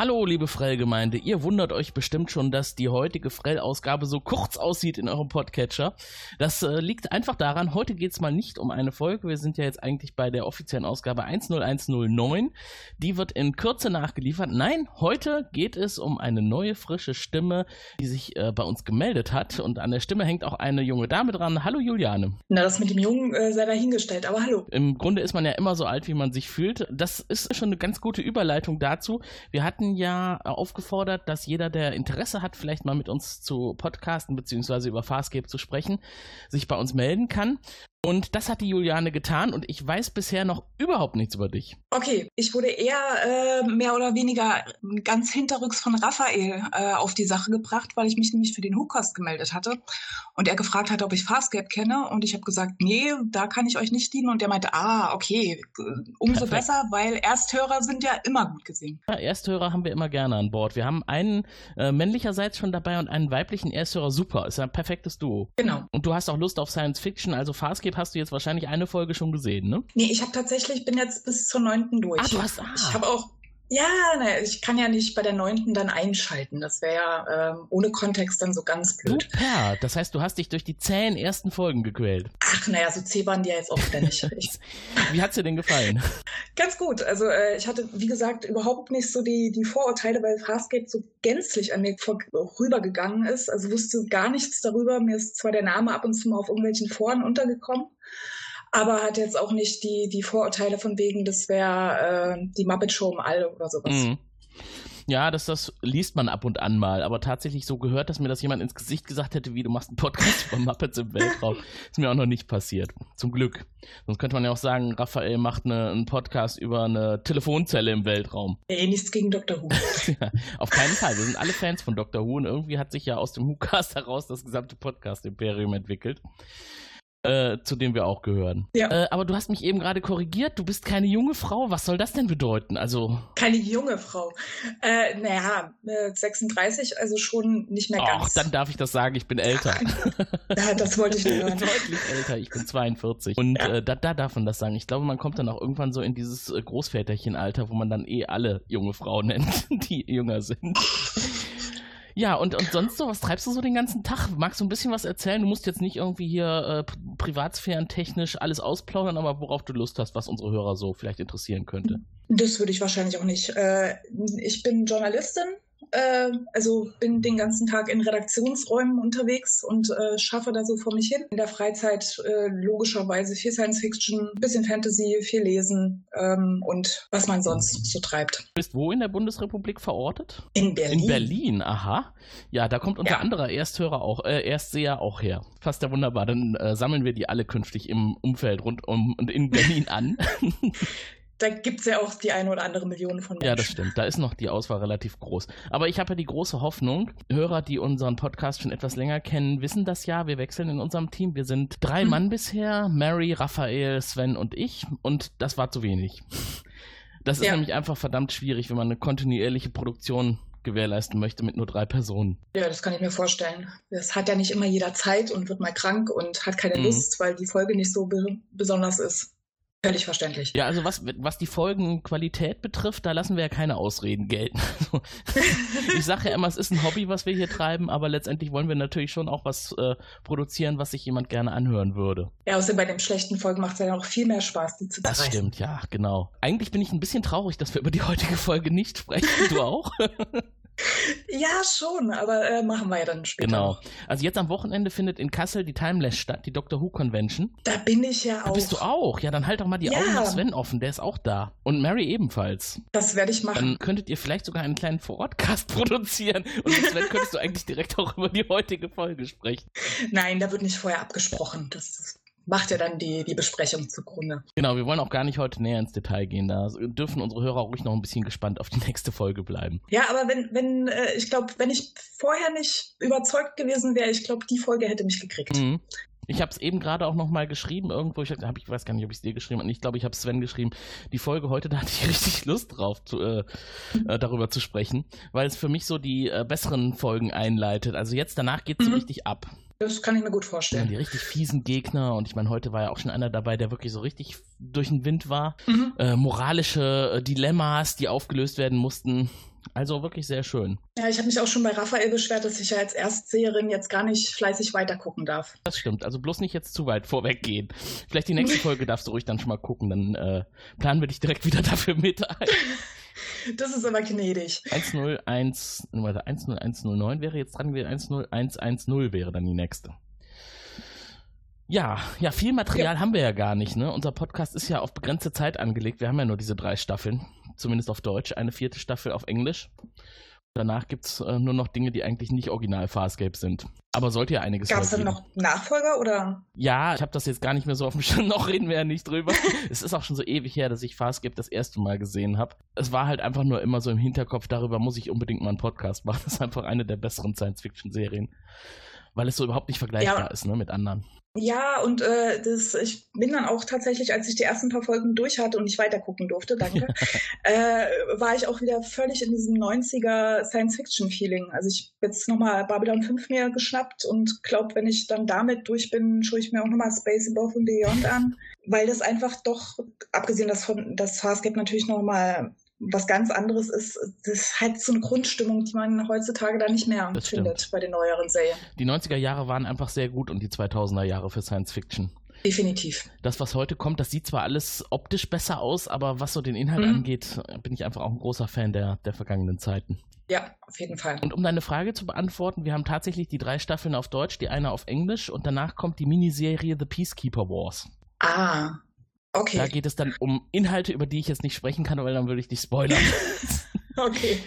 Hallo, liebe Frell-Gemeinde. Ihr wundert euch bestimmt schon, dass die heutige Frell-Ausgabe so kurz aussieht in eurem Podcatcher. Das äh, liegt einfach daran, heute geht es mal nicht um eine Folge. Wir sind ja jetzt eigentlich bei der offiziellen Ausgabe 10109. Die wird in Kürze nachgeliefert. Nein, heute geht es um eine neue, frische Stimme, die sich äh, bei uns gemeldet hat. Und an der Stimme hängt auch eine junge Dame dran. Hallo, Juliane. Na, das mit dem Jungen äh, sei dahingestellt, aber hallo. Im Grunde ist man ja immer so alt, wie man sich fühlt. Das ist schon eine ganz gute Überleitung dazu. Wir hatten ja aufgefordert, dass jeder, der Interesse hat, vielleicht mal mit uns zu podcasten bzw. über Farscape zu sprechen, sich bei uns melden kann. Und das hat die Juliane getan und ich weiß bisher noch überhaupt nichts über dich. Okay, ich wurde eher äh, mehr oder weniger ganz hinterrücks von Raphael äh, auf die Sache gebracht, weil ich mich nämlich für den Hookcast gemeldet hatte und er gefragt hat, ob ich Farscape kenne und ich habe gesagt, nee, da kann ich euch nicht dienen und der meinte, ah, okay, umso Perfekt. besser, weil Ersthörer sind ja immer gut gesehen. Ja, Ersthörer haben wir immer gerne an Bord. Wir haben einen äh, männlicherseits schon dabei und einen weiblichen Ersthörer, super, ist ein perfektes Duo. Genau. Und du hast auch Lust auf Science Fiction, also Farscape Landscape hast du jetzt wahrscheinlich eine Folge schon gesehen, ne? Nee, ich habe tatsächlich, bin jetzt bis zur neunten durch. Ah, du hast, ah. Ich habe auch ja, ne, ich kann ja nicht bei der neunten dann einschalten. Das wäre ja ähm, ohne Kontext dann so ganz blöd. Super, das heißt, du hast dich durch die zehn ersten Folgen gequält. Ach, naja, so zäh waren die ja jetzt auch wieder nicht. Wie hat's dir denn gefallen? Ganz gut. Also äh, ich hatte, wie gesagt, überhaupt nicht so die, die Vorurteile, weil Farscape so gänzlich an mir rübergegangen ist. Also wusste gar nichts darüber. Mir ist zwar der Name ab und zu mal auf irgendwelchen Foren untergekommen aber hat jetzt auch nicht die, die Vorurteile von wegen, das wäre äh, die Muppet Show im All oder sowas. Mhm. Ja, das, das liest man ab und an mal, aber tatsächlich so gehört, dass mir das jemand ins Gesicht gesagt hätte, wie du machst einen Podcast über Muppets im Weltraum. Ist mir auch noch nicht passiert. Zum Glück. Sonst könnte man ja auch sagen, Raphael macht eine, einen Podcast über eine Telefonzelle im Weltraum. Ey, nichts gegen Dr. Who. ja, auf keinen Fall. Wir sind alle Fans von Dr. Who und irgendwie hat sich ja aus dem Who-Cast heraus das gesamte Podcast-Imperium entwickelt äh, zu dem wir auch gehören. Ja. Äh, aber du hast mich eben gerade korrigiert, du bist keine junge Frau. Was soll das denn bedeuten? Also keine junge Frau. Äh, naja, 36, also schon nicht mehr ganz. Ach, dann darf ich das sagen, ich bin älter. ja, das wollte ich nur hören. Deutlich älter, ich bin 42. Und ja. äh, da, da darf man das sagen. Ich glaube, man kommt dann auch irgendwann so in dieses äh, Großväterchen-Alter, wo man dann eh alle junge Frauen nennt, die jünger sind. Ja, und, und sonst so, was treibst du so den ganzen Tag? Magst du ein bisschen was erzählen? Du musst jetzt nicht irgendwie hier äh, privatsphärentechnisch alles ausplaudern, aber worauf du Lust hast, was unsere Hörer so vielleicht interessieren könnte. Das würde ich wahrscheinlich auch nicht. Äh, ich bin Journalistin, äh, also bin den ganzen Tag in Redaktionsräumen unterwegs und äh, schaffe da so vor mich hin. In der Freizeit äh, logischerweise viel Science Fiction, bisschen Fantasy, viel Lesen ähm, und was man sonst so treibt. Du bist wo in der Bundesrepublik verortet? In Berlin. In Berlin, aha. Ja, da kommt unser ja. anderer Ersthörer auch, äh, Erstseher auch her. Fast ja wunderbar. Dann äh, sammeln wir die alle künftig im Umfeld rund um und in Berlin an. da gibt es ja auch die eine oder andere Million von Menschen. Ja, das stimmt. Da ist noch die Auswahl relativ groß. Aber ich habe ja die große Hoffnung, Hörer, die unseren Podcast schon etwas länger kennen, wissen das ja. Wir wechseln in unserem Team. Wir sind drei hm. Mann bisher. Mary, Raphael, Sven und ich. Und das war zu wenig. Das ist ja. nämlich einfach verdammt schwierig, wenn man eine kontinuierliche Produktion gewährleisten möchte mit nur drei Personen. Ja, das kann ich mir vorstellen. Das hat ja nicht immer jeder Zeit und wird mal krank und hat keine mhm. Lust, weil die Folge nicht so be besonders ist. Völlig verständlich. Ja, also was, was die Folgenqualität betrifft, da lassen wir ja keine Ausreden gelten. Also, ich sage ja immer, es ist ein Hobby, was wir hier treiben, aber letztendlich wollen wir natürlich schon auch was äh, produzieren, was sich jemand gerne anhören würde. Ja, außerdem bei den schlechten Folgen macht es ja auch viel mehr Spaß, die zu Das stimmt, ja, genau. Eigentlich bin ich ein bisschen traurig, dass wir über die heutige Folge nicht sprechen. Du auch? Ja, schon, aber äh, machen wir ja dann später. Genau. Also jetzt am Wochenende findet in Kassel die Timeless statt, die Doctor Who Convention. Da bin ich ja auch. Da bist du auch? Ja, dann halt doch mal die ja. Augen nach Sven offen, der ist auch da. Und Mary ebenfalls. Das werde ich machen. Dann könntet ihr vielleicht sogar einen kleinen Vorortcast produzieren. Und mit Sven könntest du eigentlich direkt auch über die heutige Folge sprechen. Nein, da wird nicht vorher abgesprochen. Das macht ja dann die, die Besprechung zugrunde. Genau, wir wollen auch gar nicht heute näher ins Detail gehen. Da dürfen unsere Hörer ruhig noch ein bisschen gespannt auf die nächste Folge bleiben. Ja, aber wenn, wenn, äh, ich glaube, wenn ich vorher nicht überzeugt gewesen wäre, ich glaube, die Folge hätte mich gekriegt. Mhm. Ich habe es eben gerade auch nochmal geschrieben irgendwo. Ich, hab, ich weiß gar nicht, ob ich es dir geschrieben habe. Ich glaube, ich habe Sven geschrieben. Die Folge heute, da hatte ich richtig Lust drauf, zu, äh, äh, darüber zu sprechen, weil es für mich so die äh, besseren Folgen einleitet. Also jetzt danach geht es mhm. richtig ab. Das kann ich mir gut vorstellen. Ja, die richtig fiesen Gegner und ich meine, heute war ja auch schon einer dabei, der wirklich so richtig durch den Wind war. Mhm. Äh, moralische äh, Dilemmas, die aufgelöst werden mussten. Also wirklich sehr schön. Ja, ich habe mich auch schon bei Raphael beschwert, dass ich ja als Erstseherin jetzt gar nicht fleißig weitergucken darf. Das stimmt. Also bloß nicht jetzt zu weit vorweggehen. Vielleicht die nächste Folge darfst du ruhig dann schon mal gucken. Dann äh, planen wir dich direkt wieder dafür mit ein. Das ist aber gnädig. 101, warte, 10109 wäre jetzt dran, 10110 wäre dann die nächste. Ja, ja, viel Material ja. haben wir ja gar nicht, ne? Unser Podcast ist ja auf begrenzte Zeit angelegt. Wir haben ja nur diese drei Staffeln, zumindest auf Deutsch, eine vierte Staffel auf Englisch. Danach gibt es äh, nur noch Dinge, die eigentlich nicht original Farscape sind. Aber sollte ja einiges Gab es dann noch Nachfolger oder? Ja, ich habe das jetzt gar nicht mehr so auf dem Schirm. Noch reden wir ja nicht drüber. es ist auch schon so ewig her, dass ich Farscape das erste Mal gesehen habe. Es war halt einfach nur immer so im Hinterkopf, darüber muss ich unbedingt mal einen Podcast machen. Das ist einfach eine der besseren Science-Fiction-Serien. Weil es so überhaupt nicht vergleichbar ja. ist ne, mit anderen. Ja, und äh, das, ich bin dann auch tatsächlich, als ich die ersten paar Folgen durch hatte und nicht weiter gucken durfte, danke, äh, war ich auch wieder völlig in diesem 90er Science-Fiction-Feeling. Also ich habe jetzt nochmal Babylon 5 mir geschnappt und glaube, wenn ich dann damit durch bin, schaue ich mir auch nochmal Space Above and Beyond an, weil das einfach doch, abgesehen davon, dass Farscape natürlich nochmal was ganz anderes ist, das ist halt so eine Grundstimmung, die man heutzutage da nicht mehr das findet stimmt. bei den neueren Serien. Die 90er Jahre waren einfach sehr gut und die 2000er Jahre für Science Fiction. Definitiv. Das, was heute kommt, das sieht zwar alles optisch besser aus, aber was so den Inhalt mhm. angeht, bin ich einfach auch ein großer Fan der, der vergangenen Zeiten. Ja, auf jeden Fall. Und um deine Frage zu beantworten, wir haben tatsächlich die drei Staffeln auf Deutsch, die eine auf Englisch und danach kommt die Miniserie The Peacekeeper Wars. Ah, Okay. Da geht es dann um Inhalte, über die ich jetzt nicht sprechen kann, weil dann würde ich dich spoilern. okay.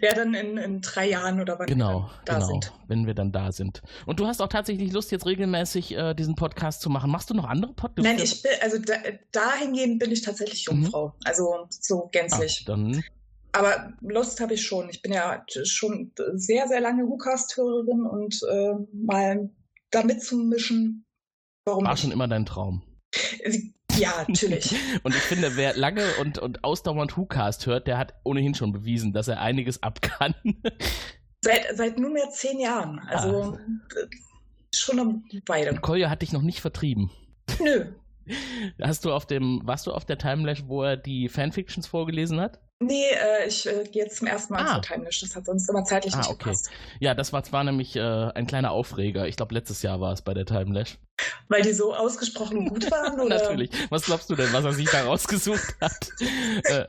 Ja, dann in, in drei Jahren oder wann genau, wir da genau, sind. Wenn wir dann da sind. Und du hast auch tatsächlich Lust, jetzt regelmäßig äh, diesen Podcast zu machen. Machst du noch andere Podcasts? Nein, ich bin, also da, dahingehend bin ich tatsächlich mhm. Jungfrau. Mhm. Also so gänzlich. Ach, dann. Aber Lust habe ich schon. Ich bin ja schon sehr, sehr lange WhoCast-Hörerin und äh, mal da mitzumischen. Warum War schon immer dein Traum. Ja, natürlich. und ich finde, wer lange und, und ausdauernd WhoCast hört, der hat ohnehin schon bewiesen, dass er einiges abkann. seit, seit nunmehr zehn Jahren. Also ah. schon eine Weile. Und Kolja hat dich noch nicht vertrieben. Nö. Hast du auf dem, warst du auf der Timelash, wo er die Fanfictions vorgelesen hat? Nee, äh, ich äh, gehe jetzt zum ersten Mal ah. zur Timelash. Das hat sonst immer zeitlich ah, nicht okay. gepasst. Ja, das war zwar nämlich äh, ein kleiner Aufreger. Ich glaube, letztes Jahr war es bei der Timelash. Weil die so ausgesprochen gut waren? Oder? Natürlich. Was glaubst du denn, was er sich da rausgesucht hat? äh,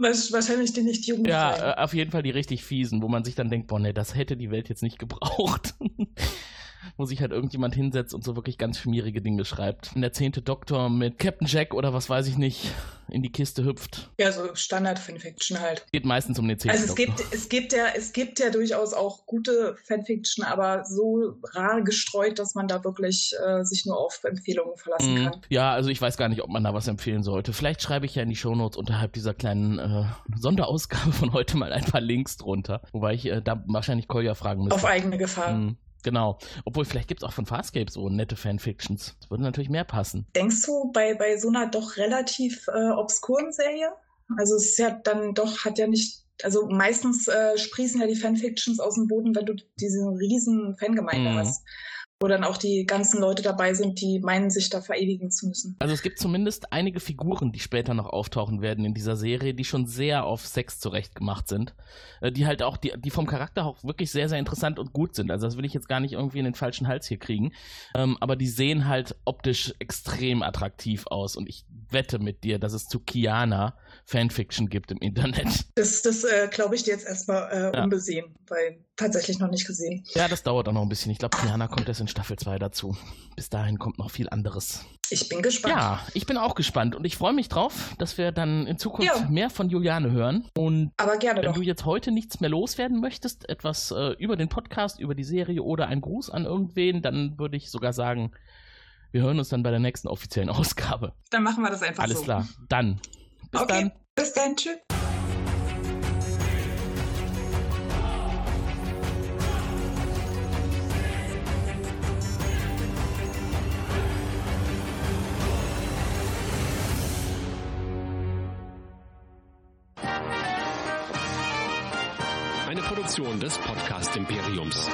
Wahrscheinlich die nicht Jugend. Ja, äh, auf jeden Fall die richtig fiesen, wo man sich dann denkt, boah, nee, das hätte die Welt jetzt nicht gebraucht wo sich halt irgendjemand hinsetzt und so wirklich ganz schmierige Dinge schreibt. Und der zehnte Doktor mit Captain Jack oder was weiß ich nicht in die Kiste hüpft. Ja, so Standard-Fanfiction halt. Geht meistens um den zehnten Also es Doktor. gibt, es gibt ja, es gibt ja durchaus auch gute Fanfiction, aber so rar gestreut, dass man da wirklich äh, sich nur auf Empfehlungen verlassen mm, kann. Ja, also ich weiß gar nicht, ob man da was empfehlen sollte. Vielleicht schreibe ich ja in die Shownotes unterhalb dieser kleinen äh, Sonderausgabe von heute mal ein paar Links drunter. Wobei ich äh, da wahrscheinlich Kolja fragen müsste. Auf eigene Gefahr. Mm. Genau. Obwohl, vielleicht gibt es auch von Farscape so nette Fanfictions. Das würde natürlich mehr passen. Denkst du, bei, bei so einer doch relativ äh, obskuren Serie? Also es ist ja dann doch, hat ja nicht, also meistens äh, sprießen ja die Fanfictions aus dem Boden, wenn du diese riesen Fangemeinde mhm. hast wo dann auch die ganzen Leute dabei sind, die meinen, sich da verewigen zu müssen. Also es gibt zumindest einige Figuren, die später noch auftauchen werden in dieser Serie, die schon sehr auf Sex zurechtgemacht sind, äh, die halt auch, die, die vom Charakter auch wirklich sehr, sehr interessant und gut sind. Also das will ich jetzt gar nicht irgendwie in den falschen Hals hier kriegen, ähm, aber die sehen halt optisch extrem attraktiv aus und ich wette mit dir, dass es zu Kiana Fanfiction gibt im Internet. Das, das äh, glaube ich dir jetzt erstmal äh, ja. unbesehen, weil tatsächlich noch nicht gesehen. Ja, das dauert auch noch ein bisschen. Ich glaube, Kiana kommt erst in Staffel 2 dazu. Bis dahin kommt noch viel anderes. Ich bin gespannt. Ja, ich bin auch gespannt und ich freue mich drauf, dass wir dann in Zukunft ja. mehr von Juliane hören. Und Aber gerne wenn doch. du jetzt heute nichts mehr loswerden möchtest, etwas äh, über den Podcast, über die Serie oder ein Gruß an irgendwen, dann würde ich sogar sagen, wir hören uns dann bei der nächsten offiziellen Ausgabe. Dann machen wir das einfach Alles so. Alles klar. Dann. Bis okay. dann. Bis dann. Tschüss. Eine Produktion des Podcast Imperiums.